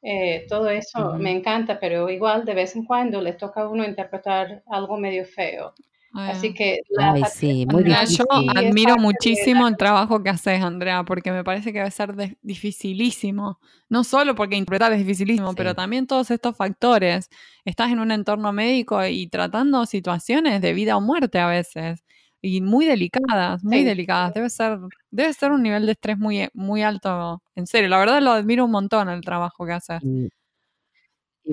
[SPEAKER 3] Eh, todo eso me encanta, pero igual de vez en cuando le toca a uno interpretar algo medio feo. Así que
[SPEAKER 1] yo admiro muchísimo el trabajo que haces, Andrea, porque me parece que debe ser dificilísimo. No solo porque interpretar es dificilísimo, pero también todos estos factores. Estás en un entorno médico y tratando situaciones de vida o muerte a veces y muy delicadas, muy delicadas. Debe ser, debe ser un nivel de estrés muy, muy alto. En serio, la verdad lo admiro un montón el trabajo que haces.
[SPEAKER 2] Y,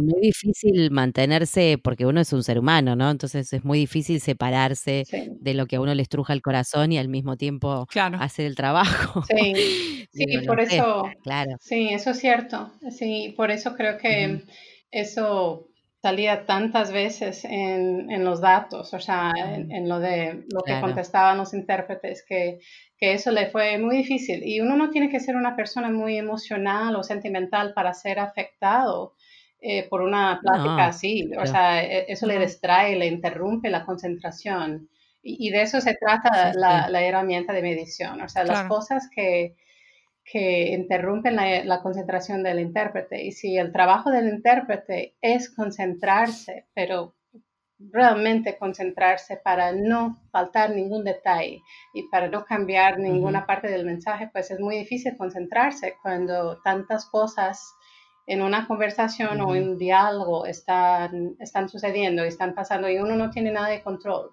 [SPEAKER 2] muy difícil mantenerse, porque uno es un ser humano, ¿no? Entonces es muy difícil separarse de lo que a uno le estruja el corazón y al mismo tiempo hacer el trabajo.
[SPEAKER 3] Sí, sí, por eso. Claro. Sí, eso es cierto. Sí, por eso creo que eso salía tantas veces en, en los datos, o sea, en, lo de lo que contestaban los intérpretes, que, que, eso le fue muy difícil. Y uno no tiene que ser una persona muy emocional o sentimental para ser afectado eh, por una plática así. O sea, e, eso le distrae, le interrumpe la concentración. Y, de eso se trata la, la, herramienta de medición. O sea, las cosas que que interrumpen la, concentración del intérprete. Y si el trabajo del intérprete es concentrarse, pero realmente concentrarse para no faltar ningún detalle y para no cambiar ninguna parte del mensaje, pues es muy difícil concentrarse cuando tantas cosas en una conversación o en un diálogo están, están sucediendo y están pasando y uno no tiene nada de control.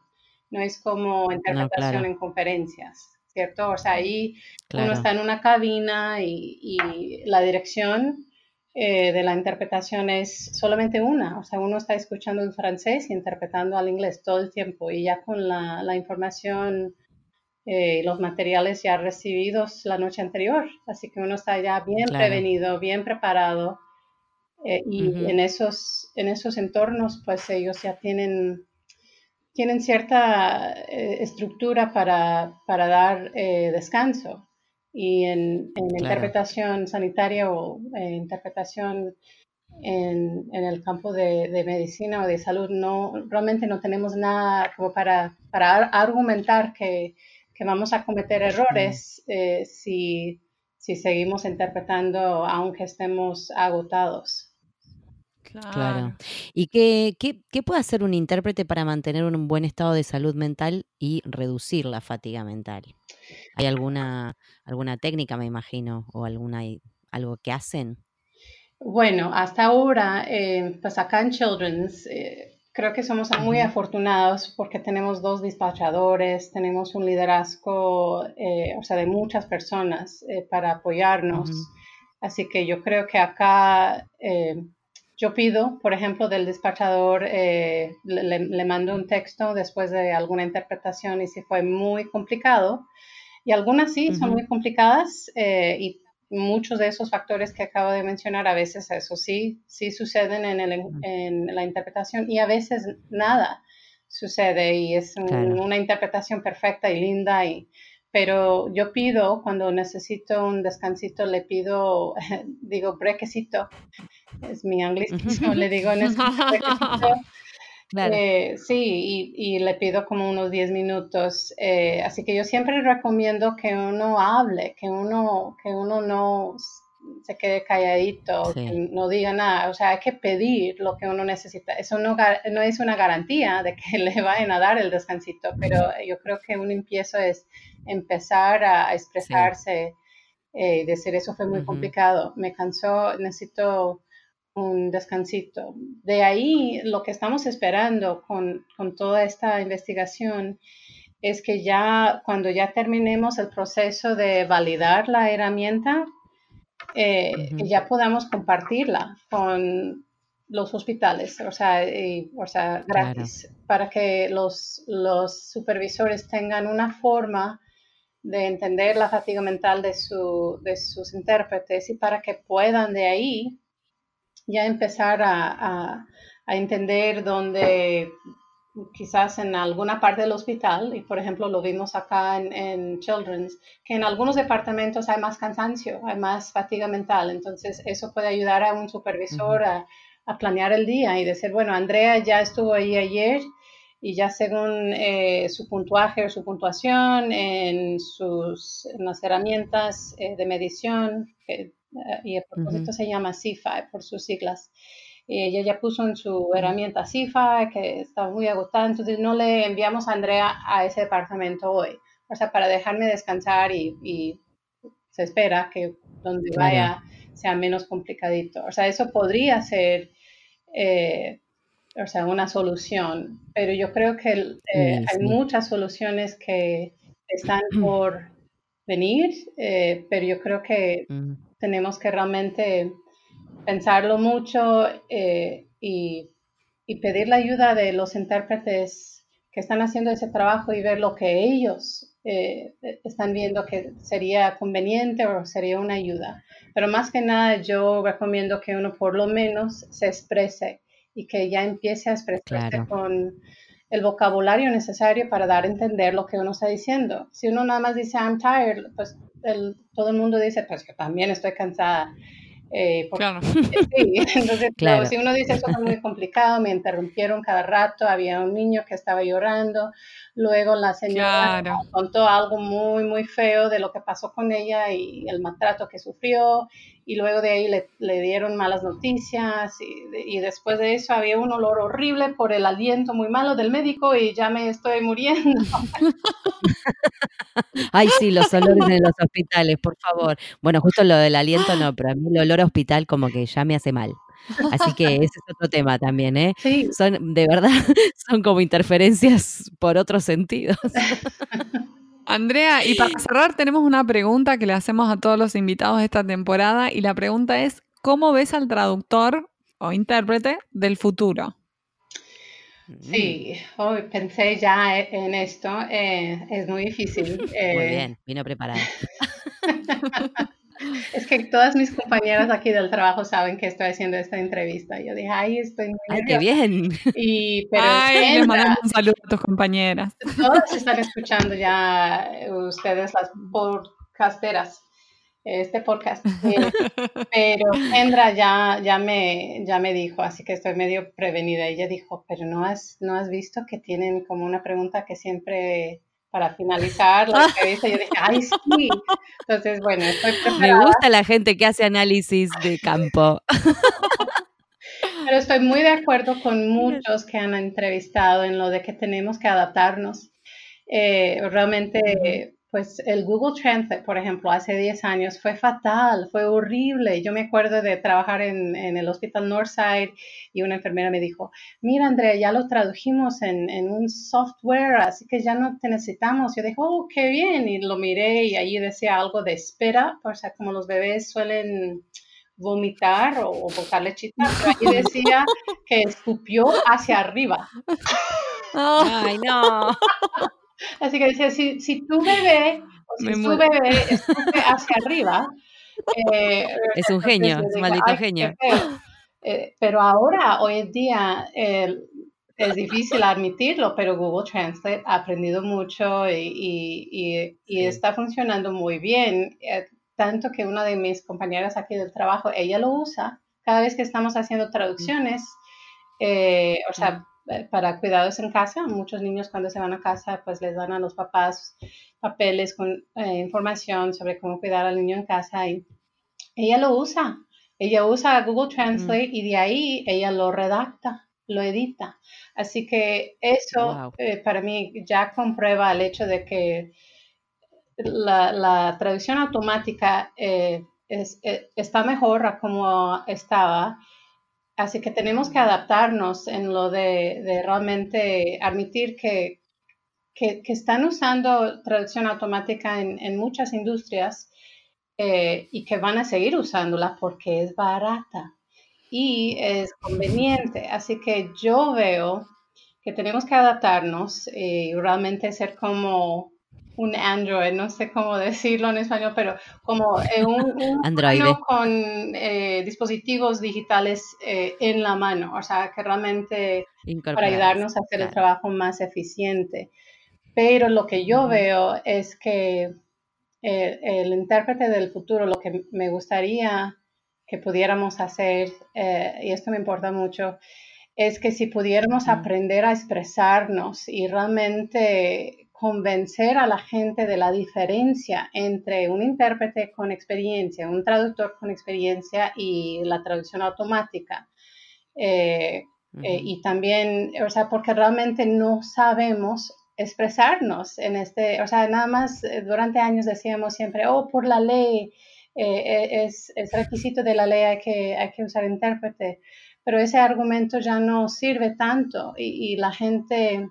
[SPEAKER 3] No es como interpretación en conferencias. ¿Cierto? O sea, ahí uno está en una cabina y, la dirección eh, de la interpretación es solamente una, o sea, uno está escuchando en francés y interpretando al inglés todo el tiempo y ya con la, información eh, y los materiales ya recibidos la noche anterior, así que uno está ya bien prevenido, bien preparado eh, y en, esos, en esos entornos pues ellos ya tienen tienen cierta eh, estructura para, para dar eh, descanso. Y en, interpretación sanitaria o eh, interpretación en, en, el campo de, de, medicina o de salud, no, realmente no tenemos nada como para, para argumentar que, que, vamos a cometer errores si, si seguimos interpretando aunque estemos agotados.
[SPEAKER 2] Claro. ¿Y qué, qué, puede hacer un intérprete para mantener un buen estado de salud mental y reducir la fatiga mental? ¿Hay alguna, alguna técnica, me imagino, o alguna, algo que hacen?
[SPEAKER 3] Bueno, hasta ahora, eh, pues acá en Children's, eh, creo que somos muy afortunados porque tenemos dos despachadores, tenemos un liderazgo, eh, o sea, de muchas personas eh, para apoyarnos. Así que yo creo que acá eh, yo pido, por ejemplo, del despachador, le, le, mando un texto después de alguna interpretación y si fue muy complicado, y algunas sí son muy complicadas y muchos de esos factores que acabo de mencionar, a veces eso sí, sí suceden en, el, en la interpretación y a veces nada sucede y es una interpretación perfecta y linda y pero yo pido cuando necesito un descansito le pido digo brequecito es mi anglicismo le digo necesito brequecito eh, sí, y, le pido como unos 10 minutos. Eh, así que yo siempre recomiendo que uno hable, que uno, que uno no se quede calladito, que no diga nada. O sea, hay que pedir lo que uno necesita. Eso no, no es una garantía de que le vayan a dar el descansito, pero yo creo que un empiezo es empezar a expresarse eh, y decir eso fue muy complicado. Me cansó, necesito un descansito. De ahí lo que estamos esperando con, toda esta investigación es que ya cuando ya terminemos el proceso de validar la herramienta, eh, ya podamos compartirla con los hospitales, o sea, o sea gratis, para que los, los supervisores tengan una forma de entender la fatiga mental de, su, de sus intérpretes y para que puedan de ahí ya empezar a, entender dónde quizás en alguna parte del hospital, y por ejemplo lo vimos acá en, Children's, que en algunos departamentos hay más cansancio, hay más fatiga mental, entonces eso puede ayudar a un supervisor a, planear el día y decir, bueno, Andrea ya estuvo ahí ayer y ya según eh, su puntuaje o su puntuación en, sus, las herramientas eh, de medición, que eh, y el propósito se llama CIFA por sus siglas. Y ella ya puso en su herramienta CIFA que está muy agotada, entonces no le enviamos a Andrea a ese departamento hoy, o sea, para dejarme descansar y, se espera que donde vaya sea menos complicadito. O sea, eso podría ser, eh, o sea, una solución, pero yo creo que eh, hay muchas soluciones que están por venir, pero yo creo que tenemos que realmente pensarlo mucho eh, y, pedir la ayuda de los intérpretes que están haciendo ese trabajo y ver lo que ellos eh, están viendo que sería conveniente o sería una ayuda. Pero más que nada yo recomiendo que uno por lo menos se exprese y que ya empiece a expresarse con el vocabulario necesario para dar a entender lo que uno está diciendo. Si uno nada más dice I'm tired, pues todo el mundo dice, pues que también estoy cansada. Eh, claro. Sí, entonces si uno dice eso fue muy complicado, me interrumpieron cada rato, había un niño que estaba llorando, luego la señora contó algo muy, muy feo de lo que pasó con ella y el maltrato que sufrió, y luego de ahí le, le dieron malas noticias, y, y, después de eso había un olor horrible por el aliento muy malo del médico y ya me estoy muriendo.
[SPEAKER 2] Ay, sí, los olores en los hospitales, por favor. Bueno, justo lo del aliento no, pero a mí el olor a hospital como que ya me hace mal. Así que ese es otro tema también, ¿eh? Sí. Son, de verdad, son como interferencias por otros sentidos.
[SPEAKER 1] Andrea, y para cerrar tenemos una pregunta que le hacemos a todos los invitados de esta temporada y la pregunta es, ¿cómo ves al traductor o intérprete del futuro?
[SPEAKER 3] Sí, hoy pensé ya en esto, eh, es muy difícil.
[SPEAKER 2] Muy eh. bien, vino preparada.
[SPEAKER 3] es que todas mis compañeras aquí del trabajo saben que estoy haciendo esta entrevista. Yo dije, ay, estoy muy
[SPEAKER 2] ¡Ay, qué bien!
[SPEAKER 3] Y, pero
[SPEAKER 1] ay, les mandamos un saludo a tus compañeras.
[SPEAKER 3] Todas están escuchando ya ustedes las podcasteras este podcast. Eh, pero Kendra ya, ya, me, ya me dijo, así que estoy medio prevenida. Ella dijo, pero no has, no has visto que tienen como una pregunta que siempre para finalizar la entrevista. Yo dije, ay, sí. Entonces, bueno, estoy preparada.
[SPEAKER 2] Me gusta la gente que hace análisis de campo.
[SPEAKER 3] Pero estoy muy de acuerdo con muchos que han entrevistado en lo de que tenemos que adaptarnos. Eh, realmente pues el Google Translate, por ejemplo, hace 10 años fue fatal, fue horrible. Yo me acuerdo de trabajar en, el Hospital Northside y una enfermera me dijo, mira Andrea, ya lo tradujimos en, un software, así que ya no te necesitamos. Yo dije, oh, qué bien. Y lo miré y allí decía algo de espera, o sea, como los bebés suelen vomitar o, botar lechita, pero ahí decía que escupió hacia arriba.
[SPEAKER 2] Ay, no.
[SPEAKER 3] Así que decía, si, si tu bebé o si tu bebé escupe hacia arriba,
[SPEAKER 2] eh, es un genio, es un maldito genio.
[SPEAKER 3] Eh, pero ahora, hoy en día, es difícil admitirlo, pero Google Translate ha aprendido mucho y, y, y, está funcionando muy bien. Eh, tanto que una de mis compañeras aquí del trabajo, ella lo usa cada vez que estamos haciendo traducciones. o sea, para cuidados en casa. Muchos niños cuando se van a casa pues les dan a los papás papeles con eh, información sobre cómo cuidar al niño en casa y ella lo usa. Ella usa Google Translate y de ahí ella lo redacta, lo edita. Así que eso eh, para mí ya comprueba el hecho de que la, traducción automática está mejor a como estaba Así que tenemos que adaptarnos en lo de, realmente admitir que, que, están usando traducción automática en, muchas industrias eh, y que van a seguir usándola porque es barata y es conveniente. Así que yo veo que tenemos que adaptarnos y realmente ser como un Android, no sé cómo decirlo en español, pero como eh, un, Android con eh, dispositivos digitales eh, en la mano, o sea, que realmente para ayudarnos a hacer el trabajo más eficiente. Pero lo que yo veo es que el intérprete del futuro, lo que me gustaría que pudiéramos hacer, y esto me importa mucho, es que si pudiéramos aprender a expresarnos y realmente convencer a la gente de la diferencia entre un intérprete con experiencia, un traductor con experiencia y la traducción automática. Eh, eh, y también, o sea, porque realmente no sabemos expresarnos en este, o sea, nada más eh, durante años decíamos siempre, oh, por la ley, es, es, requisito de la ley, hay que, hay que usar intérprete, pero ese argumento ya no sirve tanto y, y la gente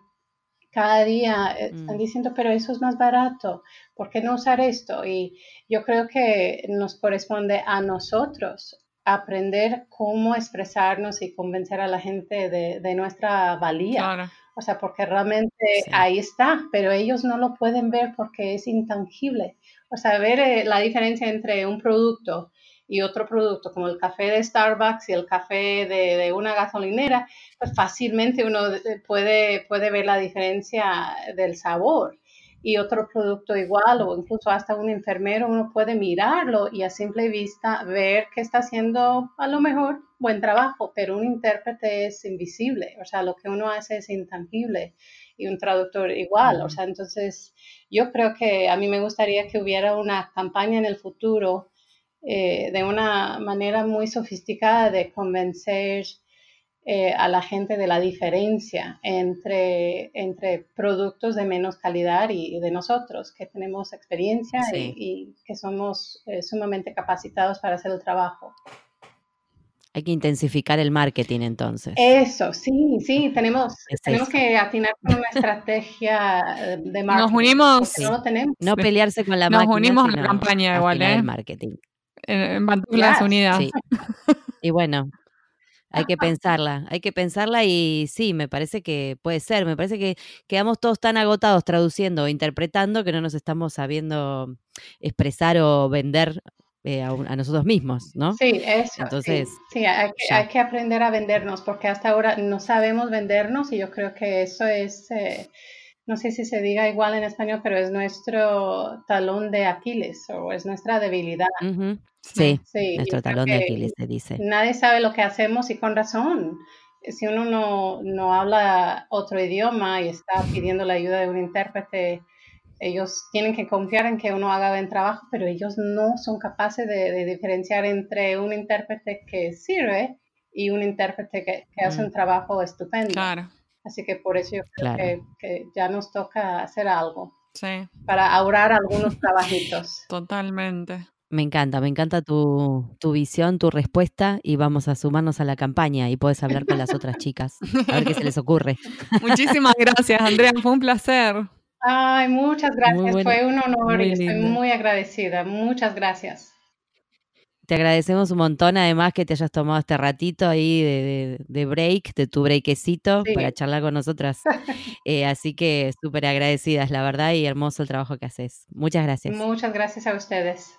[SPEAKER 3] cada día eh, están mm. diciendo, pero eso es más barato, ¿por qué no usar esto? Y yo creo que nos corresponde a nosotros aprender cómo expresarnos y convencer a la gente de, nuestra valía. O sea, porque realmente ahí está, pero ellos no lo pueden ver porque es intangible. O sea, ver eh, la diferencia entre un producto y otro producto como el café de Starbucks y el café de, una gasolinera, pues fácilmente uno puede, puede ver la diferencia del sabor. Y otro producto igual o incluso hasta un enfermero, uno puede mirarlo y a simple vista ver que está haciendo a lo mejor buen trabajo, pero un intérprete es invisible, o sea, lo que uno hace es intangible y un traductor igual, o sea, entonces yo creo que a mí me gustaría que hubiera una campaña en el futuro eh, de una manera muy sofisticada de convencer eh, a la gente de la diferencia entre, entre productos de menos calidad y, de nosotros, que tenemos experiencia y, que somos eh, sumamente capacitados para hacer el trabajo.
[SPEAKER 2] Hay que intensificar el marketing entonces.
[SPEAKER 3] Eso, sí, sí, tenemos, tenemos que atinar con una estrategia de marketing.
[SPEAKER 1] Nos unimos.
[SPEAKER 3] No, tenemos.
[SPEAKER 2] no pelearse con la
[SPEAKER 1] Nos unimos a la campaña igual, ¿eh?
[SPEAKER 2] marketing
[SPEAKER 1] en, Pantuflas Unidas.
[SPEAKER 2] Y bueno, hay que pensarla, hay que pensarla y sí, me parece que puede ser, me parece que quedamos todos tan agotados traduciendo o interpretando que no nos estamos sabiendo expresar o vender eh, a, nosotros mismos, ¿no?
[SPEAKER 3] Sí, eso. Entonces, sí, hay, que, aprender a vendernos porque hasta ahora no sabemos vendernos y yo creo que eso es... Eh, no sé si se diga igual en español, pero es nuestro talón de Aquiles o es nuestra debilidad.
[SPEAKER 2] sí, nuestro talón de Aquiles se dice.
[SPEAKER 3] Nadie sabe lo que hacemos y con razón. Si uno no, no habla otro idioma y está pidiendo la ayuda de un intérprete, ellos tienen que confiar en que uno haga buen trabajo, pero ellos no son capaces de, diferenciar entre un intérprete que sirve y un intérprete que, hace mm. un trabajo estupendo.
[SPEAKER 1] Claro.
[SPEAKER 3] Así que por eso yo creo que, ya nos toca hacer algo.
[SPEAKER 1] Sí,
[SPEAKER 3] para ahorrar algunos trabajitos.
[SPEAKER 1] totalmente.
[SPEAKER 2] Me encanta, me encanta tu, tu visión, tu respuesta y vamos a sumarnos a la campaña y puedes hablar con las otras chicas, a ver qué se les ocurre.
[SPEAKER 1] Muchísimas gracias, Andrea. Fue un placer.
[SPEAKER 3] Ay, muchas gracias.
[SPEAKER 2] bueno,
[SPEAKER 3] Fue un honor y estoy muy agradecida. Muchas gracias.
[SPEAKER 2] Te agradecemos un montón, además, que te hayas tomado este ratito ahí de, de- de break, de tu breakecito,
[SPEAKER 3] Sí.
[SPEAKER 2] para charlar con nosotras. Eh, así que súper agradecidas, la verdad, y hermoso el trabajo que haces. Muchas gracias.
[SPEAKER 3] Muchas gracias a ustedes.